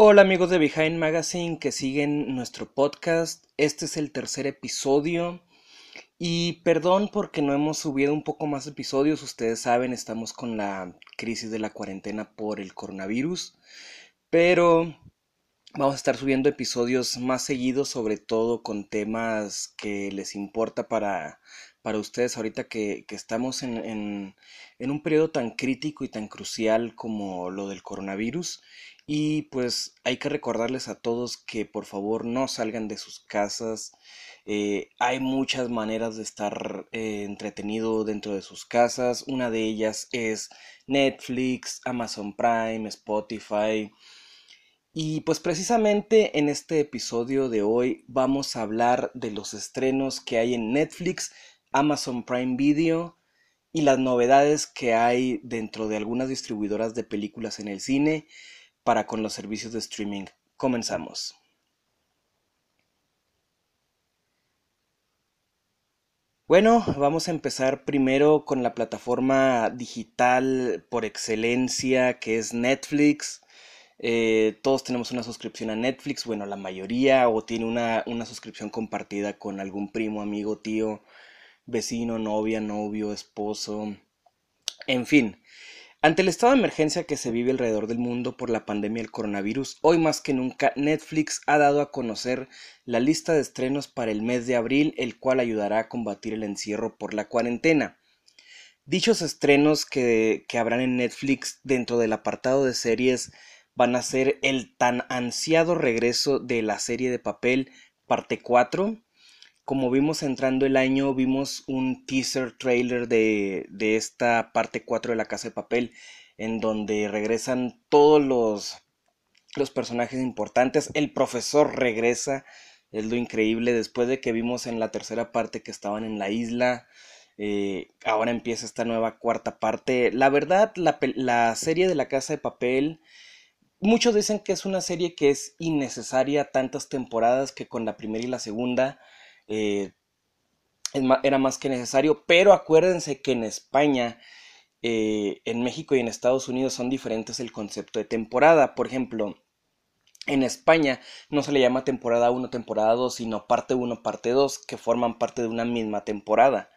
Hola amigos de Behind Magazine que siguen nuestro podcast. Este es el tercer episodio. Y perdón porque no hemos subido un poco más episodios. Ustedes saben, estamos con la crisis de la cuarentena por el coronavirus. Pero vamos a estar subiendo episodios más seguidos, sobre todo con temas que les importa para, para ustedes ahorita que, estamos en, en un periodo tan crítico y tan crucial como lo del coronavirus. Y pues hay que recordarles a todos que por favor no salgan de sus casas. Eh, hay muchas maneras de estar eh, entretenido dentro de sus casas. Una de ellas es Netflix, Amazon Prime, Spotify. Y pues precisamente en este episodio de hoy vamos a hablar de los estrenos que hay en Netflix, Amazon Prime Video y las novedades que hay dentro de algunas distribuidoras de películas en el cine para con los servicios de streaming. Comenzamos. Bueno, vamos a empezar primero con la plataforma digital por excelencia que es Netflix. Eh, todos tenemos una suscripción a Netflix, bueno, la mayoría, o tiene una, una suscripción compartida con algún primo, amigo, tío, vecino, novia, novio, esposo, en fin. Ante el estado de emergencia que se vive alrededor del mundo por la pandemia del coronavirus, hoy más que nunca Netflix ha dado a conocer la lista de estrenos para el mes de abril, el cual ayudará a combatir el encierro por la cuarentena. Dichos estrenos que, que habrán en Netflix dentro del apartado de series van a ser el tan ansiado regreso de la serie de papel parte 4, como vimos entrando el año, vimos un teaser trailer de, esta parte 4 de la casa de papel, en donde regresan todos los, los personajes importantes. El profesor regresa, es lo increíble, después de que vimos en la tercera parte que estaban en la isla. Eh, ahora empieza esta nueva cuarta parte. La verdad, la, la serie de la casa de papel muchos dicen que es una serie que es innecesaria tantas temporadas que con la primera y la segunda eh, era más que necesario, pero acuérdense que en España, eh, en México y en Estados Unidos son diferentes el concepto de temporada. Por ejemplo, en España no se le llama temporada 1, temporada 2, sino parte 1, parte 2, que forman parte de una misma temporada.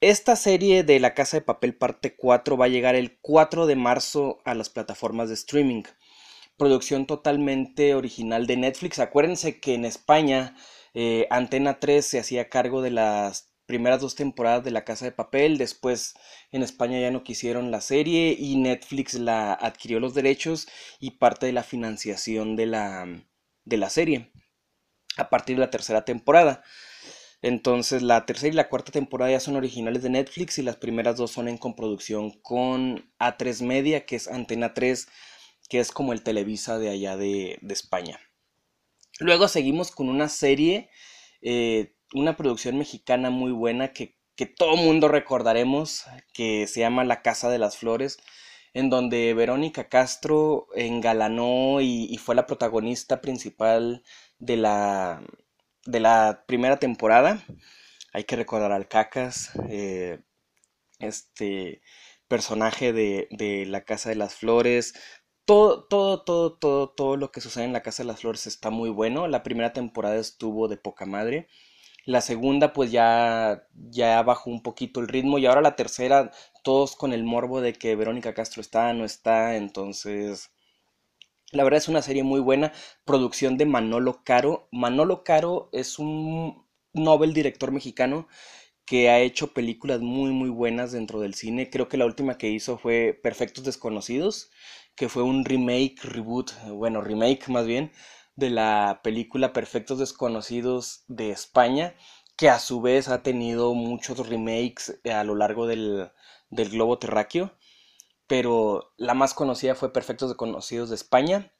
Esta serie de La Casa de Papel parte 4 va a llegar el 4 de marzo a las plataformas de streaming. Producción totalmente original de Netflix. Acuérdense que en España eh, Antena 3 se hacía cargo de las primeras dos temporadas de La Casa de Papel, después en España ya no quisieron la serie y Netflix la adquirió los derechos y parte de la financiación de la, de la serie a partir de la tercera temporada. Entonces la tercera y la cuarta temporada ya son originales de Netflix y las primeras dos son en coproducción con A3 Media, que es Antena 3, que es como el Televisa de allá de, de España. Luego seguimos con una serie, eh, una producción mexicana muy buena que, que todo mundo recordaremos, que se llama La Casa de las Flores, en donde Verónica Castro engalanó y, fue la protagonista principal de la, de la primera temporada. Hay que recordar al Cacas, eh, este personaje de, de La Casa de las Flores, todo, todo, todo, todo, todo lo que sucede en la Casa de las Flores está muy bueno. La primera temporada estuvo de poca madre. La segunda, pues ya, ya bajó un poquito el ritmo. Y ahora la tercera, todos con el morbo de que Verónica Castro está, no está. Entonces, la verdad es una serie muy buena. Producción de Manolo Caro. Manolo Caro es un novel director mexicano que ha hecho películas muy muy buenas dentro del cine. Creo que la última que hizo fue Perfectos Desconocidos que fue un remake, reboot, bueno, remake más bien, de la película Perfectos Desconocidos de España, que a su vez ha tenido muchos remakes a lo largo del, globo terráqueo, pero la más conocida fue Perfectos Desconocidos de España,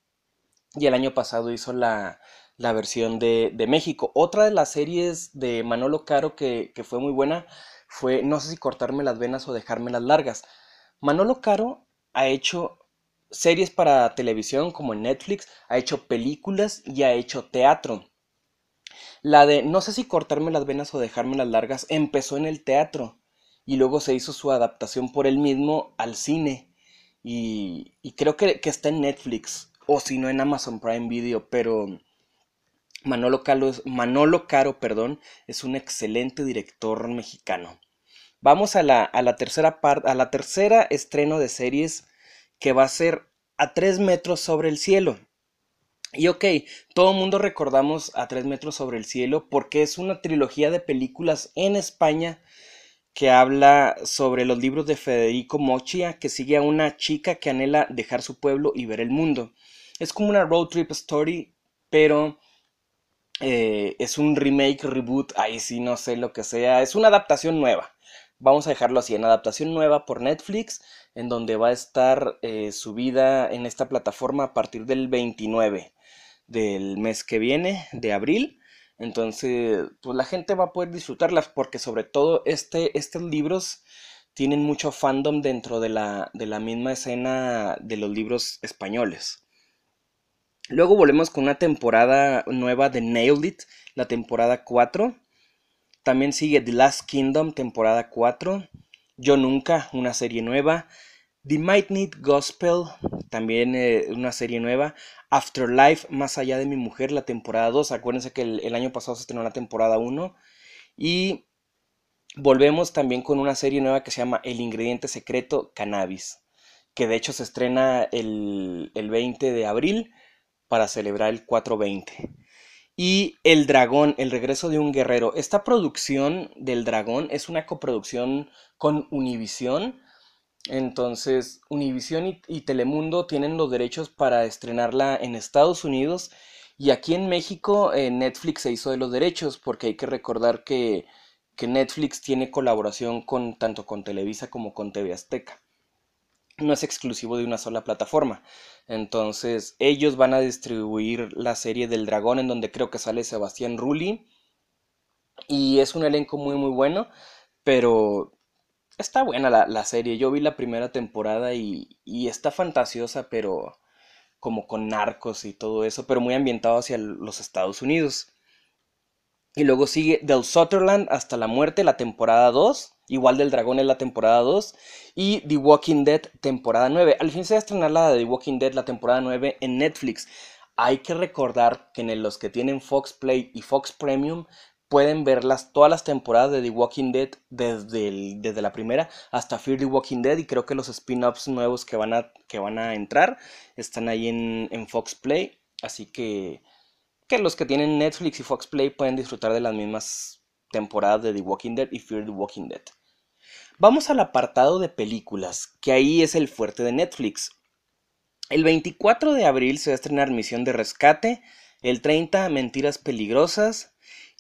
y el año pasado hizo la, versión de, México. Otra de las series de Manolo Caro que, que fue muy buena fue No sé si cortarme las venas o dejarme las largas. Manolo Caro ha hecho series para televisión como en Netflix, ha hecho películas y ha hecho teatro. La de no sé si cortarme las venas o dejarme las largas empezó en el teatro y luego se hizo su adaptación por él mismo al cine y, creo que, está en Netflix. o si no en Amazon Prime Video, pero Manolo, Manolo Caro perdón, es un excelente director mexicano. Vamos a la, a la tercera parte, a la tercera estreno de series que va a ser a tres metros sobre el cielo. Y ok, todo el mundo recordamos a tres metros sobre el cielo porque es una trilogía de películas en España que habla sobre los libros de Federico Mochia, que sigue a una chica que anhela dejar su pueblo y ver el mundo. Es como una road trip story, pero eh, es un remake, reboot, ahí sí no sé lo que sea, es una adaptación nueva. Vamos a dejarlo así, en adaptación nueva por Netflix, en donde va a estar eh, subida en esta plataforma a partir del 29 del mes que viene, de abril. Entonces, pues la gente va a poder disfrutarlas porque sobre todo este, estos libros tienen mucho fandom dentro de la, de la misma escena de los libros españoles. Luego volvemos con una temporada nueva de Nailed It, la temporada 4. También sigue The Last Kingdom, temporada 4. Yo Nunca, una serie nueva. The Might Need Gospel, también eh, una serie nueva. Afterlife, Más allá de mi mujer, la temporada 2. Acuérdense que el, año pasado se estrenó la temporada 1. Y volvemos también con una serie nueva que se llama El ingrediente secreto, Cannabis. Que de hecho se estrena el, el 20 de abril para celebrar el 420. Y El Dragón, El regreso de un guerrero. Esta producción del Dragón es una coproducción con Univision entonces, Univision y, Telemundo tienen los derechos para estrenarla en Estados Unidos y aquí en México eh, Netflix se hizo de los derechos porque hay que recordar que, que Netflix tiene colaboración con tanto con Televisa como con TV Azteca. No es exclusivo de una sola plataforma. Entonces, ellos van a distribuir la serie del dragón en donde creo que sale Sebastián Rulli. Y es un elenco muy muy bueno, pero está buena la, serie. Yo vi la primera temporada y, y, está fantasiosa, pero como con narcos y todo eso, pero muy ambientado hacia los Estados Unidos. Y luego sigue Del Sutherland hasta la muerte, la temporada 2. Igual del Dragón es la temporada 2. Y The Walking Dead, temporada 9. Al fin se va a estrenar la de The Walking Dead, la temporada 9 en Netflix. Hay que recordar que en los que tienen Fox Play y Fox Premium pueden verlas todas las temporadas de The Walking Dead desde, desde la primera hasta Fear the Walking Dead y creo que los spin-offs nuevos que van, a, que van a entrar están ahí en, en Fox Play así que, que los que tienen Netflix y Fox Play pueden disfrutar de las mismas temporadas de The Walking Dead y Fear the Walking Dead vamos al apartado de películas que ahí es el fuerte de Netflix el 24 de abril se va a estrenar Misión de Rescate el 30 Mentiras Peligrosas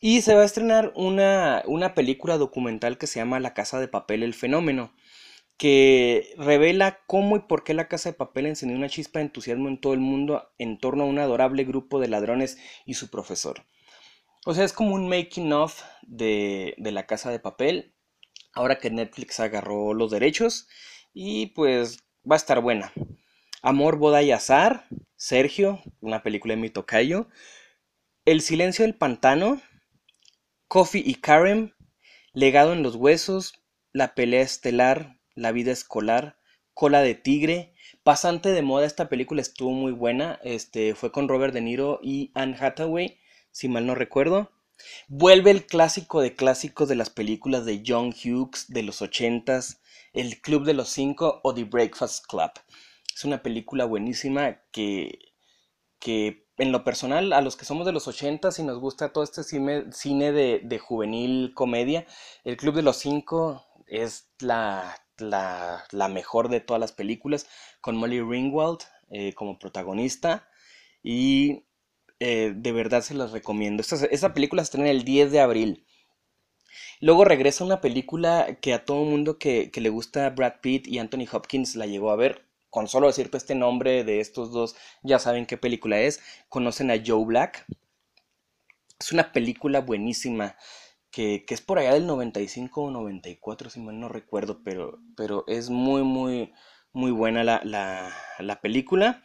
y se va a estrenar una, película documental que se llama La Casa de Papel, el fenómeno, que revela cómo y por qué la Casa de Papel encendió una chispa de entusiasmo en todo el mundo en torno a un adorable grupo de ladrones y su profesor. O sea, es como un making of de, de la Casa de Papel, ahora que Netflix agarró los derechos, y pues va a estar buena. Amor, Boda y Azar, Sergio, una película de mi tocayo. El silencio del pantano, Coffee y Karen, Legado en los huesos, La pelea estelar, La vida escolar, Cola de tigre, Pasante de moda, esta película estuvo muy buena, este, fue con Robert De Niro y Anne Hathaway, si mal no recuerdo. Vuelve el clásico de clásicos de las películas de John Hughes de los ochentas, El Club de los Cinco o The Breakfast Club. Es una película buenísima que, que en lo personal, a los que somos de los 80 y nos gusta todo este cine, de, juvenil comedia, El Club de los Cinco es la, mejor de todas las películas, con Molly Ringwald eh, como protagonista. Y eh, de verdad se las recomiendo. Esta, película se estrena el 10 de abril. Luego regresa una película que a todo mundo que, que le gusta Brad Pitt y Anthony Hopkins la llegó a ver, con solo decirte este nombre de estos dos, ya saben qué película es. Conocen a Joe Black. Es una película buenísima. Que, es por allá del 95 o 94, si mal no recuerdo, pero, pero es muy, muy, muy buena la, la, película.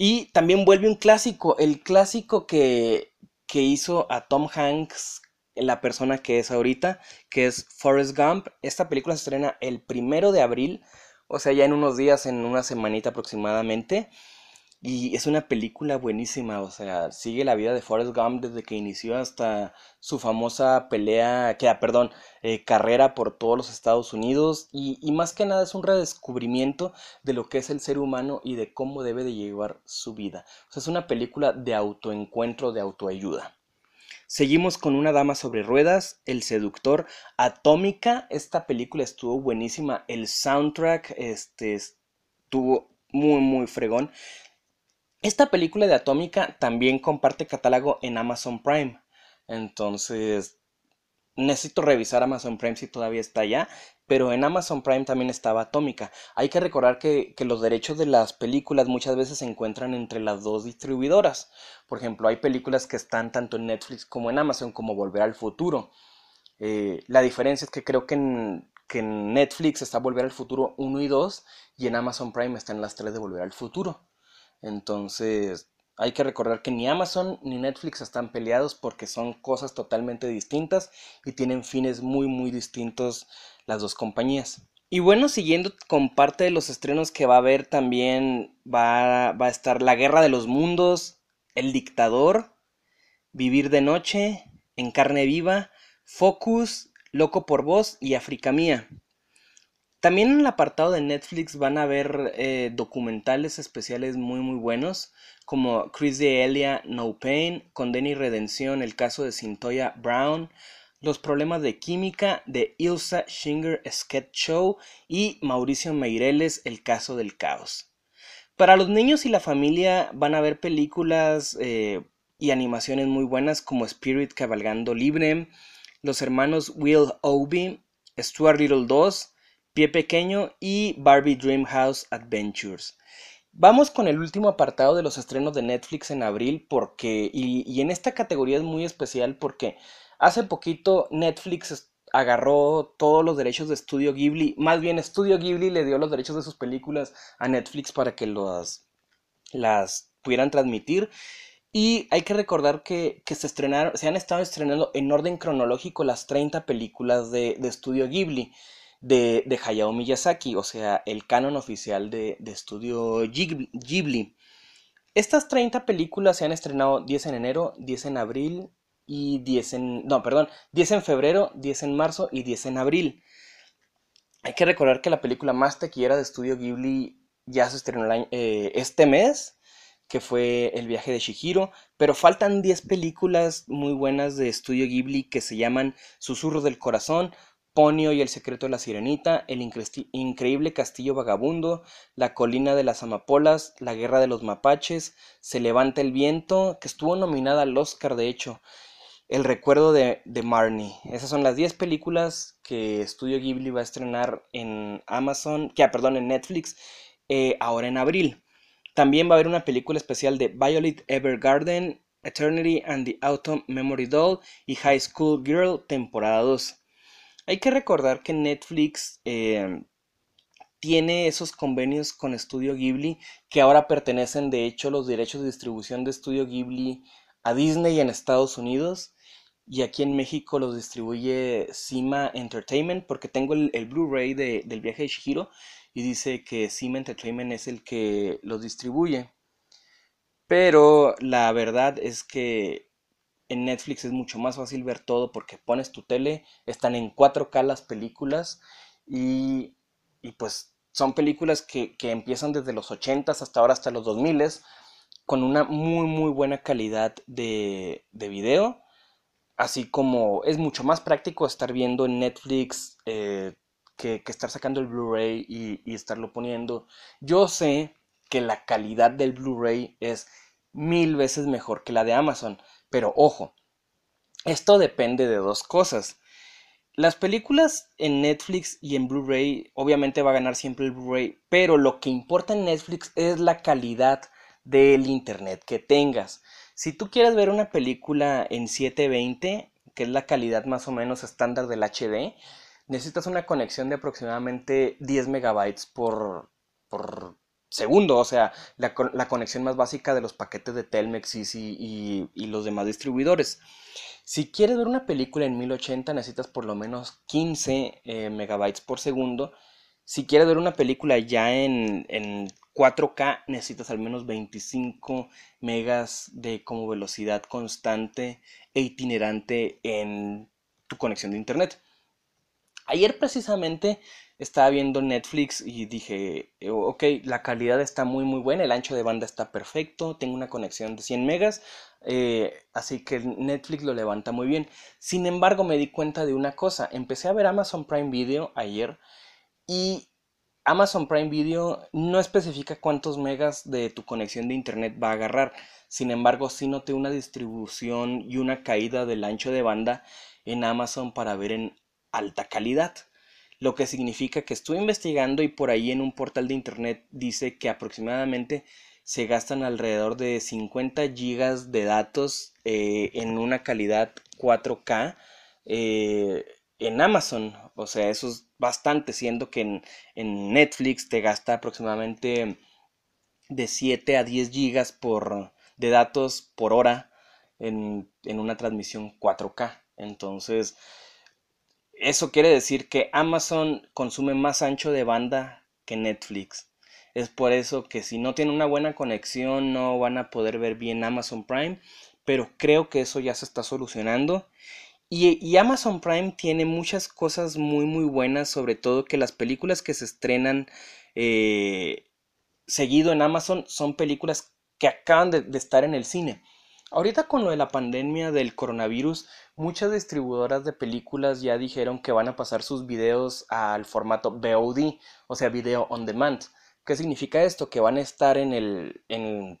Y también vuelve un clásico, el clásico que, que hizo a Tom Hanks la persona que es ahorita, que es Forrest Gump. Esta película se estrena el primero de abril o sea, ya en unos días, en una semanita aproximadamente. Y es una película buenísima, o sea, sigue la vida de Forrest Gump desde que inició hasta su famosa pelea, que, ah, perdón, eh, carrera por todos los Estados Unidos. Y, y más que nada es un redescubrimiento de lo que es el ser humano y de cómo debe de llevar su vida. O sea, es una película de autoencuentro, de autoayuda. Seguimos con Una dama sobre ruedas, El seductor, Atómica. Esta película estuvo buenísima. El soundtrack este, estuvo muy, muy fregón. Esta película de Atómica también comparte catálogo en Amazon Prime. Entonces, necesito revisar Amazon Prime si todavía está allá, pero en Amazon Prime también estaba Atómica. Hay que recordar que, los derechos de las películas muchas veces se encuentran entre las dos distribuidoras. Por ejemplo, hay películas que están tanto en Netflix como en Amazon, como Volver al Futuro. Eh, la diferencia es que creo que en, Netflix está Volver al Futuro 1 y 2 y en Amazon Prime están las 3 de Volver al Futuro. Entonces, hay que recordar que ni Amazon ni Netflix están peleados porque son cosas totalmente distintas y tienen fines muy muy distintos las dos compañías. Y bueno, siguiendo con parte de los estrenos que va a haber también va, va a estar La Guerra de los Mundos, El Dictador, Vivir de Noche, En Carne Viva, Focus, Loco por Voz y África Mía. También en el apartado de Netflix van a ver eh, documentales especiales muy muy buenos como Chris de Elia No Pain, Condena y Redención, el caso de Cintoya Brown, Los problemas de química de Ilsa Shinger Sketch Show y Mauricio Meireles, El caso del caos. Para los niños y la familia van a ver películas eh, y animaciones muy buenas como Spirit Cabalgando Libre, Los hermanos Will Obie, Stuart Little 2, Pie Pequeño y Barbie Dreamhouse Adventures. Vamos con el último apartado de los estrenos de Netflix en abril porque, y, en esta categoría es muy especial porque hace poquito Netflix agarró todos los derechos de Studio Ghibli, más bien Studio Ghibli le dio los derechos de sus películas a Netflix para que las, las pudieran transmitir. Y hay que recordar que, se estrenaron, se han estado estrenando en orden cronológico las 30 películas de, de Studio Ghibli de, Hayao Miyazaki, o sea, el canon oficial de, estudio Ghibli. Estas 30 películas se han estrenado 10 en enero, 10 en abril y 10 en... No, perdón, 10 en febrero, 10 en marzo y 10 en abril. Hay que recordar que la película más taquillera de estudio Ghibli ya se estrenó eh, este mes, que fue El viaje de Shihiro, pero faltan 10 películas muy buenas de estudio Ghibli que se llaman Susurros del Corazón, Ponio y el secreto de la sirenita, El increíble castillo vagabundo, La colina de las amapolas, La guerra de los mapaches, Se levanta el viento, que estuvo nominada al Oscar de hecho, El recuerdo de, Marnie. Esas son las 10 películas que Studio Ghibli va a estrenar en Amazon, que, ah, perdón, en Netflix, eh, ahora en abril. También va a haber una película especial de Violet Evergarden, Eternity and the Autumn Memory Doll y High School Girl, temporada 2. Hay que recordar que Netflix eh, tiene esos convenios con Studio Ghibli que ahora pertenecen de hecho los derechos de distribución de Studio Ghibli a Disney en Estados Unidos y aquí en México los distribuye Cima Entertainment porque tengo el, Blu-ray del viaje de Shihiro y dice que Cima Entertainment es el que los distribuye. Pero la verdad es que en Netflix es mucho más fácil ver todo porque pones tu tele, están en 4K las películas y, pues son películas que, empiezan desde los 80s hasta ahora, hasta los 2000s, con una muy muy buena calidad de, de video. Así como es mucho más práctico estar viendo en Netflix eh, que, estar sacando el Blu-ray y, y estarlo poniendo. Yo sé que la calidad del Blu-ray es mil veces mejor que la de Amazon. Pero ojo, esto depende de dos cosas. Las películas en Netflix y en Blu-ray, obviamente va a ganar siempre el Blu-ray, pero lo que importa en Netflix es la calidad del internet que tengas. Si tú quieres ver una película en 720, que es la calidad más o menos estándar del HD, necesitas una conexión de aproximadamente 10 megabytes por, por segundo, o sea, la, conexión más básica de los paquetes de Telmex y, y, los demás distribuidores. Si quieres ver una película en 1080 necesitas por lo menos 15 eh, megabytes por segundo. Si quieres ver una película ya en, en 4K necesitas al menos 25 megas de como velocidad constante e itinerante en tu conexión de internet. Ayer precisamente estaba viendo Netflix y dije, ok, la calidad está muy muy buena, el ancho de banda está perfecto, tengo una conexión de 100 megas, eh, así que Netflix lo levanta muy bien. Sin embargo, me di cuenta de una cosa, empecé a ver Amazon Prime Video ayer y Amazon Prime Video no especifica cuántos megas de tu conexión de internet va a agarrar. Sin embargo, sí noté una distribución y una caída del ancho de banda en Amazon para ver en alta calidad. Lo que significa que estuve investigando y por ahí en un portal de internet dice que aproximadamente se gastan alrededor de 50 gigas de datos eh, en una calidad 4K eh, en Amazon. O sea, eso es bastante, siendo que en, Netflix te gasta aproximadamente de 7 a 10 gigas por, de datos por hora en, en una transmisión 4K. Entonces, eso quiere decir que Amazon consume más ancho de banda que Netflix. Es por eso que si no tienen una buena conexión no van a poder ver bien Amazon Prime, pero creo que eso ya se está solucionando y, Amazon Prime tiene muchas cosas muy muy buenas, sobre todo que las películas que se estrenan eh, seguido en Amazon son películas que acaban de, estar en el cine. Ahorita con lo de la pandemia del coronavirus, muchas distribuidoras de películas ya dijeron que van a pasar sus videos al formato VOD, o sea, video on demand. ¿Qué significa esto? Que van a estar en el, en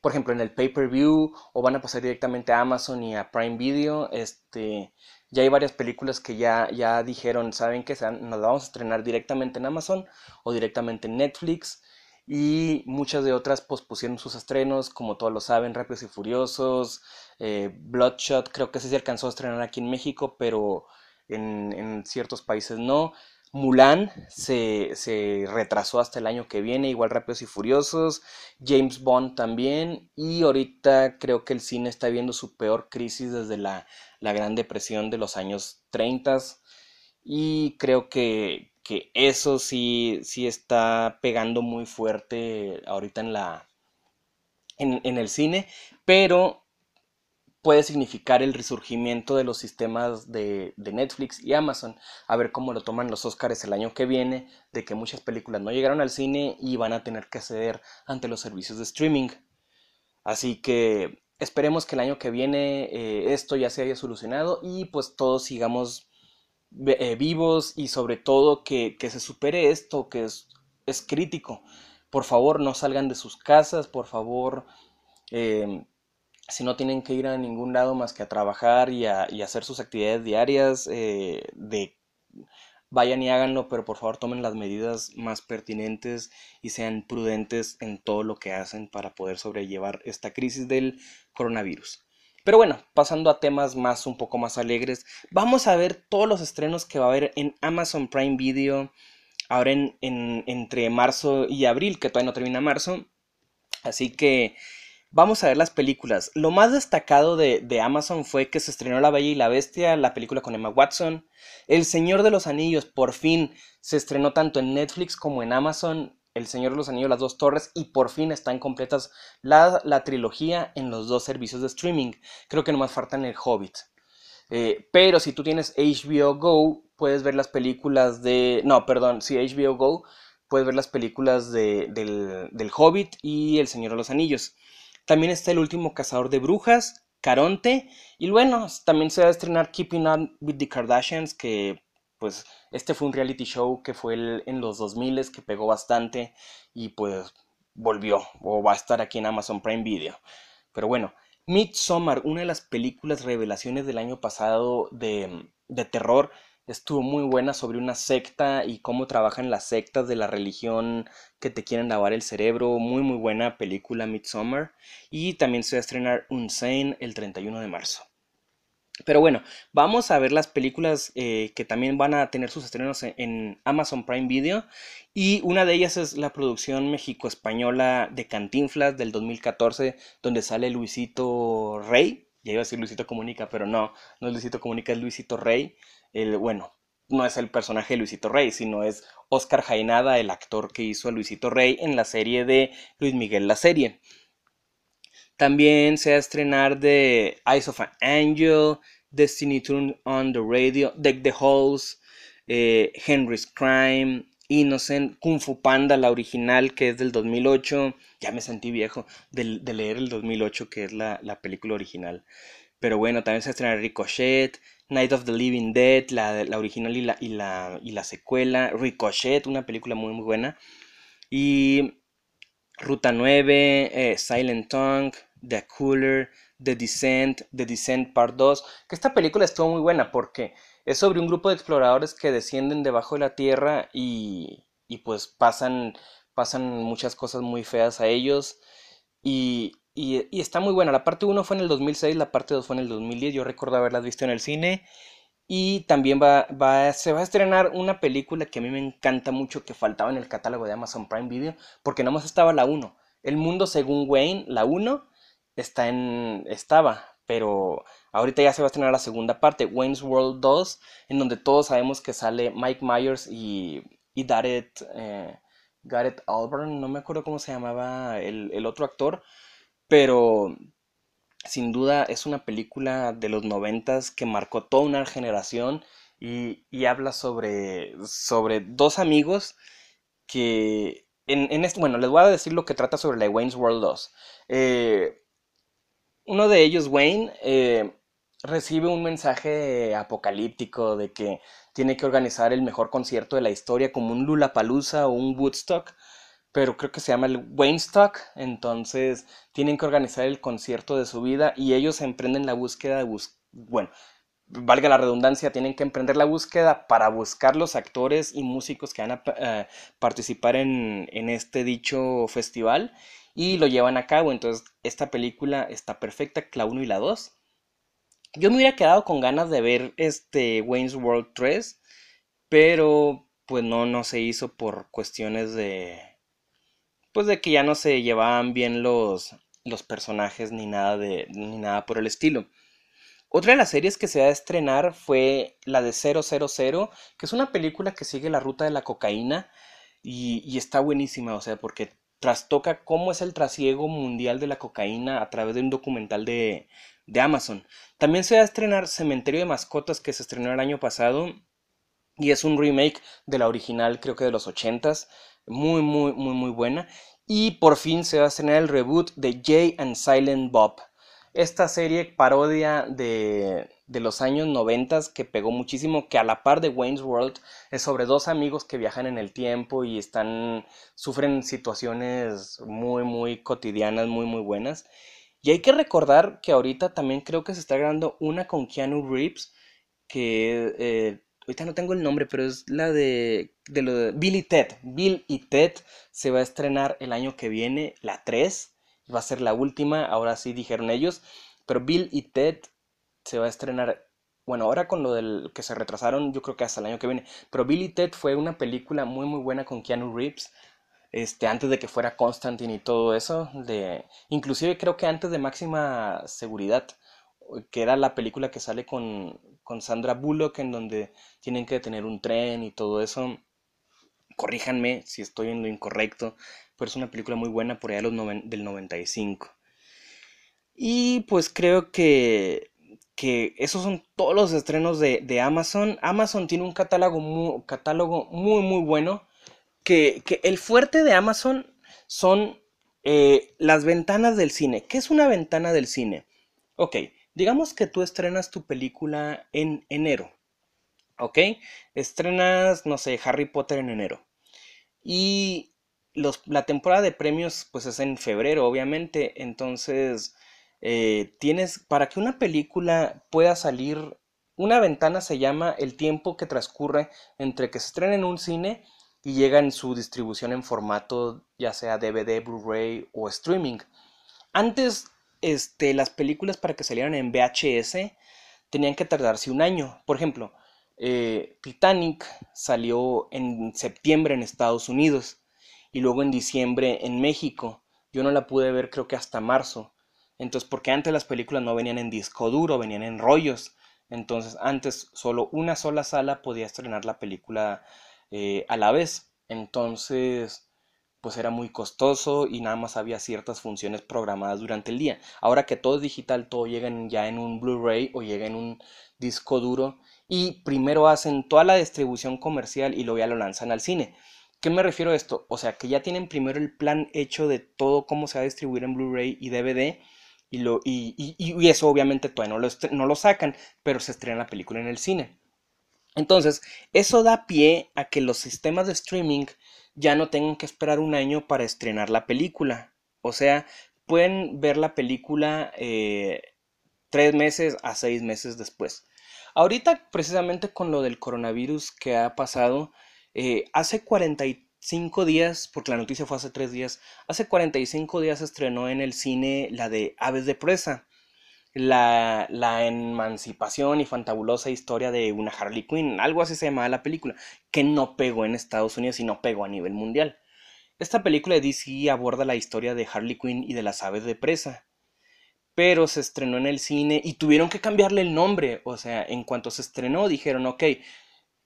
por ejemplo, en el pay-per-view o van a pasar directamente a Amazon y a Prime Video. Este, ya hay varias películas que ya, ya dijeron, saben que nos vamos a estrenar directamente en Amazon o directamente en Netflix. Y muchas de otras pospusieron sus estrenos, como todos lo saben, Rápidos y Furiosos, eh, Bloodshot, creo que sí se alcanzó a estrenar aquí en México, pero en, en ciertos países no. Mulan se, se, retrasó hasta el año que viene, igual Rápidos y Furiosos, James Bond también, y ahorita creo que el cine está viendo su peor crisis desde la, la Gran Depresión de los años 30 y creo que, que, eso sí, sí está pegando muy fuerte ahorita en la en, en el cine, pero puede significar el resurgimiento de los sistemas de, Netflix y Amazon. A ver cómo lo toman los Oscars el año que viene, de que muchas películas no llegaron al cine y van a tener que ceder ante los servicios de streaming. Así que esperemos que el año que viene eh, esto ya se haya solucionado y pues todos sigamos eh, vivos y sobre todo que, se supere esto que es, es, crítico. Por favor no salgan de sus casas, por favor... Eh, si no tienen que ir a ningún lado más que a trabajar y a, hacer sus actividades diarias, eh, vayan y háganlo, pero por favor tomen las medidas más pertinentes y sean prudentes en todo lo que hacen para poder sobrellevar esta crisis del coronavirus. Pero bueno, pasando a temas más un poco más alegres, vamos a ver todos los estrenos que va a haber en Amazon Prime Video ahora en, entre marzo y abril, que todavía no termina marzo. Así que Vamos a ver las películas. Lo más destacado de, Amazon fue que se estrenó La Bella y la Bestia, la película con Emma Watson. El Señor de los Anillos, por fin, se estrenó tanto en Netflix como en Amazon. El Señor de los Anillos, las dos torres, y por fin están completas la, trilogía en los dos servicios de streaming. Creo que nomás faltan el Hobbit. Eh, pero si tú tienes HBO Go, puedes ver las películas de... No, perdón, si HBO Go, puedes ver las películas de, del, del Hobbit y El Señor de los Anillos. También está El último cazador de brujas, Caronte. Y bueno, también se va a estrenar Keeping Up with the Kardashians, que pues este fue un reality show que fue en los 2000 que pegó bastante y pues volvió o va a estar aquí en Amazon Prime Video. Pero bueno, Midsommar, una de las películas revelaciones del año pasado de, de terror, estuvo muy buena sobre una secta y cómo trabajan las sectas de la religión que te quieren lavar el cerebro. Muy muy buena película Midsommar. Y también se va a estrenar Unsane el 31 de marzo. Pero bueno, vamos a ver las películas eh, que también van a tener sus estrenos en, Amazon Prime Video. Y una de ellas es la producción México-Española de Cantinflas del 2014, donde sale Luisito Rey. Ya iba a decir Luisito Comunica, pero no, no es Luisito Comunica, es Luisito Rey el, bueno, no es el personaje de Luisito Rey, sino es Oscar Jainada, el actor que hizo a Luisito Rey en la serie de Luis Miguel la serie. También se va a estrenar de Eyes of an Angel, Destiny Tune on the Radio, Deck the Halls, eh, Henry's Crime, Innocent, Kung Fu Panda, la original que es del 2008. Ya me sentí viejo de, leer el 2008 que es la, película original. Pero bueno, también se estrena Ricochet, Night of the Living Dead, la, la original y la, y, la, y la secuela, Ricochet, una película muy muy buena. Y Ruta 9, eh, Silent Tongue, The Cooler, The Descent, The Descent Part 2, que esta película estuvo muy buena porque es sobre un grupo de exploradores que descienden debajo de la tierra y, y pues pasan, pasan muchas cosas muy feas a ellos y, y, está muy buena. La parte 1 fue en el 2006, la parte 2 fue en el 2010, yo recuerdo haberla visto en el cine y también va, va, se va a estrenar una película que a mí me encanta mucho que faltaba en el catálogo de Amazon Prime Video porque más estaba la 1. El mundo según Wayne, la 1, está en, estaba, pero ahorita ya se va a estrenar la segunda parte, Wayne's World 2, en donde todos sabemos que sale Mike Myers y, y Garrett, eh, Garrett Alburn, no me acuerdo cómo se llamaba el, el otro actor, pero sin duda es una película de los noventas que marcó toda una generación y, y habla sobre, sobre dos amigos que en, en este, bueno, les voy a decir lo que trata sobre la Wayne's World 2. Eh, uno de ellos, Wayne, eh, recibe un mensaje apocalíptico de que tiene que organizar el mejor concierto de la historia como un Lulapalooza o un Woodstock, pero creo que se llama el Waynestock, entonces tienen que organizar el concierto de su vida y ellos emprenden la búsqueda de bueno, valga la redundancia, tienen que emprender la búsqueda para buscar los actores y músicos que van a eh, participar en, en este dicho festival y lo llevan a cabo. Entonces, esta película está perfecta, la 1 y la 2. Yo me hubiera quedado con ganas de ver este Wayne's World 3, pero pues no, no se hizo por cuestiones de... Pues de que ya no se llevaban bien los, los personajes ni nada, de, ni nada por el estilo. Otra de las series que se va a estrenar fue la de 000, que es una película que sigue la ruta de la cocaína y, está buenísima, o sea, porque trastoca cómo es el trasiego mundial de la cocaína a través de un documental de, de Amazon. También se va a estrenar Cementerio de Mascotas que se estrenó el año pasado y es un remake de la original creo que de los 80s, muy muy muy muy buena y por fin se va a estrenar el reboot de Jay and Silent Bob. Esta serie parodia de, de los años 90 que pegó muchísimo, que a la par de Wayne's World es sobre dos amigos que viajan en el tiempo y están sufren situaciones muy muy cotidianas, muy muy buenas. Y hay que recordar que ahorita también creo que se está grabando una con Keanu Reeves que eh, ahorita no tengo el nombre, pero es la de, de lo de Bill y Ted. Bill y Ted se va a estrenar el año que viene, la 3 va a ser la última, ahora sí dijeron ellos, pero Bill y Ted se va a estrenar, bueno, ahora con lo del que se retrasaron, yo creo que hasta el año que viene, pero Bill y Ted fue una película muy muy buena con Keanu Reeves, este, antes de que fuera Constantine y todo eso, de, inclusive creo que antes de Máxima Seguridad, que era la película que sale con, con Sandra Bullock, en donde tienen que detener un tren y todo eso. Corríjanme si estoy en lo incorrecto, pero es una película muy buena por allá del 95. Y pues creo que, que esos son todos los estrenos de, Amazon. Amazon tiene un catálogo muy, catálogo muy, muy bueno. Que, el fuerte de Amazon son eh, las ventanas del cine. ¿Qué es una ventana del cine? Ok, digamos que tú estrenas tu película en enero. ¿Ok? Estrenas, no sé, Harry Potter en enero. Y la temporada de premios pues es en febrero, obviamente. Entonces, eh, tienes, para que una película pueda salir, una ventana se llama el tiempo que transcurre entre que se estrena en un cine y llega en su distribución en formato ya sea DVD, Blu-ray o streaming. Antes, este, las películas para que salieran en VHS tenían que tardarse un año. Por ejemplo, eh, Titanic salió en septiembre en Estados Unidos y luego en diciembre en México. Yo no la pude ver creo que hasta marzo. Entonces, porque antes las películas no venían en disco duro, venían en rollos. Entonces antes solo una sola sala podía estrenar la película eh, a la vez. Entonces pues era muy costoso y nada más había ciertas funciones programadas durante el día. Ahora que todo es digital, todo llega ya en un Blu-ray o llega en un disco duro y primero hacen toda la distribución comercial y luego ya lo lanzan al cine. ¿Qué me refiero a esto? O sea, que ya tienen primero el plan hecho de todo cómo se va a distribuir en Blu-ray y DVD y, lo, y, eso obviamente todavía no lo, no lo sacan, pero se estrena la película en el cine. Entonces, eso da pie a que los sistemas de streaming ya no tengan que esperar un año para estrenar la película. O sea, pueden ver la película eh, tres meses a seis meses después. Ahorita, precisamente con lo del coronavirus que ha pasado, eh, hace 45 días, porque la noticia fue hace tres días, hace 45 días estrenó en el cine la de Aves de Presa la, la emancipación y fantabulosa historia de una Harley Quinn, algo así se llamaba la película, que no pegó en Estados Unidos y no pegó a nivel mundial. Esta película de DC aborda la historia de Harley Quinn y de las aves de presa, pero se estrenó en el cine y tuvieron que cambiarle el nombre, o sea, en cuanto se estrenó dijeron, ok,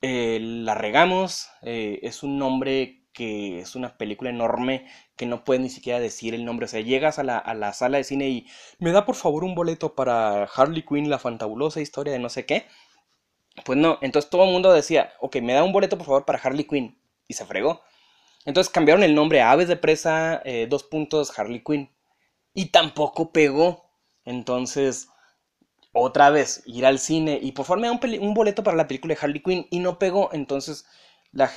eh, la regamos, eh, es un nombre que es una película enorme que no puedes ni siquiera decir el nombre. O sea, llegas a la, sala de cine y me da por favor un boleto para Harley Quinn, la fantabulosa historia de no sé qué. Pues no, entonces todo el mundo decía, ok, me da un boleto por favor para Harley Quinn. Y se fregó. Entonces cambiaron el nombre a Aves de Presa, eh, dos puntos, Harley Quinn. Y tampoco pegó. Entonces, otra vez, ir al cine y por favor me da un, boleto para la película de Harley Quinn. Y no pegó. Entonces, la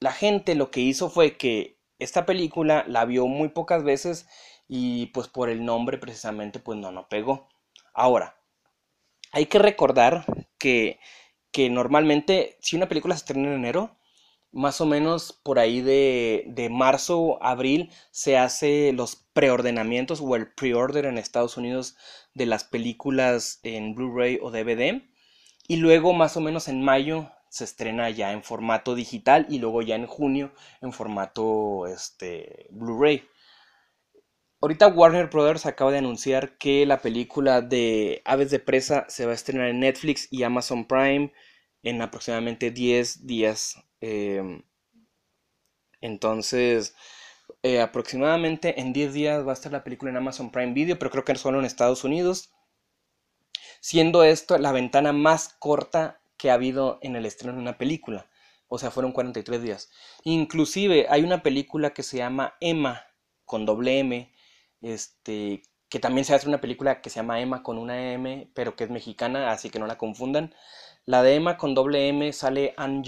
la gente lo que hizo fue que esta película la vio muy pocas veces y pues por el nombre precisamente pues no, no pegó. Ahora, hay que recordar que, que normalmente si una película se estrena en enero, más o menos por ahí de, de marzo, abril, se hace los preordenamientos o el pre-order en Estados Unidos de las películas en Blu-ray o DVD. Y luego más o menos en mayo se estrena ya en formato digital y luego ya en junio en formato este, Blu-ray. Ahorita Warner Brothers acaba de anunciar que la película de Aves de Presa se va a estrenar en Netflix y Amazon Prime en aproximadamente 10 días. Em, entonces, eh, aproximadamente en 10 días va a estar la película en Amazon Prime Video, pero creo que solo en Estados Unidos. Siendo esto la ventana más corta que ha habido en el estreno de una película. O sea, fueron 43 días. Inclusive hay una película que se llama Emma con doble M, este, que también se hace una película que se llama Emma con una M, pero que es mexicana, así que no la confundan. La de con doble M sale Ann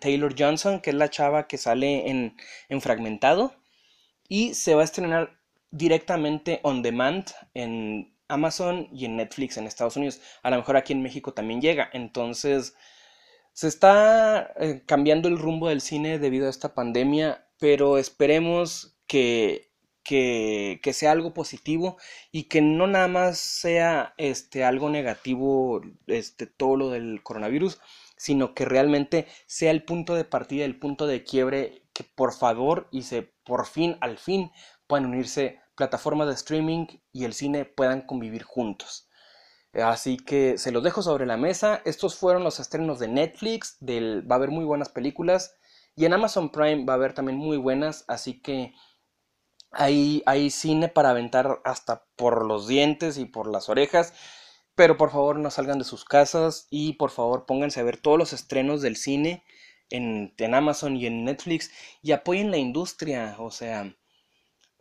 Taylor Johnson, que es la chava que sale en, en Fragmentado. Y se va a estrenar directamente on demand en Amazon y en Netflix en Estados Unidos. A lo mejor aquí en México también llega. Entonces, se está eh, cambiando el rumbo del cine debido a esta pandemia, pero esperemos que, que, que, sea algo positivo y que no nada más sea este, algo negativo este, todo lo del coronavirus, sino que realmente sea el punto de partida, el punto de quiebre, que por favor y se por fin, al fin, puedan unirse plataformas de streaming y el cine puedan convivir juntos. Así que se los dejo sobre la mesa. Estos fueron los estrenos de Netflix. Del, va a haber muy buenas películas. Y en Amazon Prime va a haber también muy buenas. Así que hay, cine para aventar hasta por los dientes y por las orejas. Pero por favor no salgan de sus casas y por favor pónganse a ver todos los estrenos del cine en, en Amazon y en Netflix y apoyen la industria. O sea,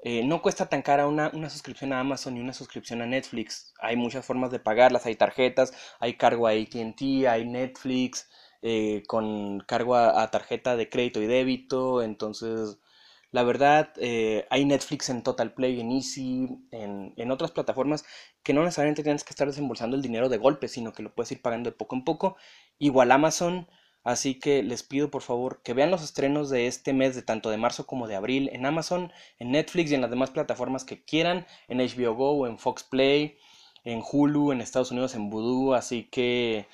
eh, no cuesta tan cara una, suscripción a Amazon y una suscripción a Netflix. Hay muchas formas de pagarlas, hay tarjetas, hay cargo a ATT, hay Netflix, eh, con cargo a, tarjeta de crédito y débito. Entonces, la verdad, eh, hay Netflix en Total Play, en Easy, en, en, otras plataformas que no necesariamente tienes que estar desembolsando el dinero de golpe, sino que lo puedes ir pagando de poco en poco. Igual Amazon Así que les pido por favor que vean los estrenos de este mes, de tanto de marzo como de abril, en Amazon, en Netflix y en las demás plataformas que quieran, en HBO Go, en Fox Play, en Hulu, en Estados Unidos, en Voodoo. Así que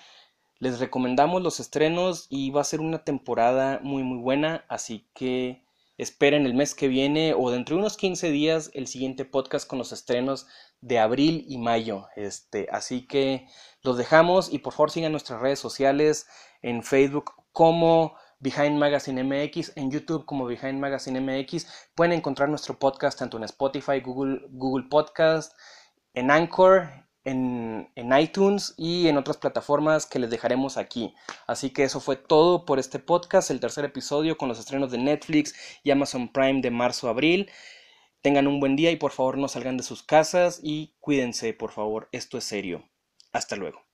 les recomendamos los estrenos y va a ser una temporada muy muy buena. Así que esperen el mes que viene o dentro de unos 15 días el siguiente podcast con los estrenos de abril y mayo. Este, así que los dejamos y por favor sigan nuestras redes sociales en Facebook como Behind Magazine MX, en YouTube como Behind Magazine MX. Pueden encontrar nuestro podcast tanto en Spotify, Google, Google Podcast, en Anchor, en, iTunes y en otras plataformas que les dejaremos aquí. Así que eso fue todo por este podcast, el tercer episodio con los estrenos de Netflix y Amazon Prime de marzo-abril. Tengan un buen día y por favor no salgan de sus casas y cuídense, por favor, esto es serio. Hasta luego.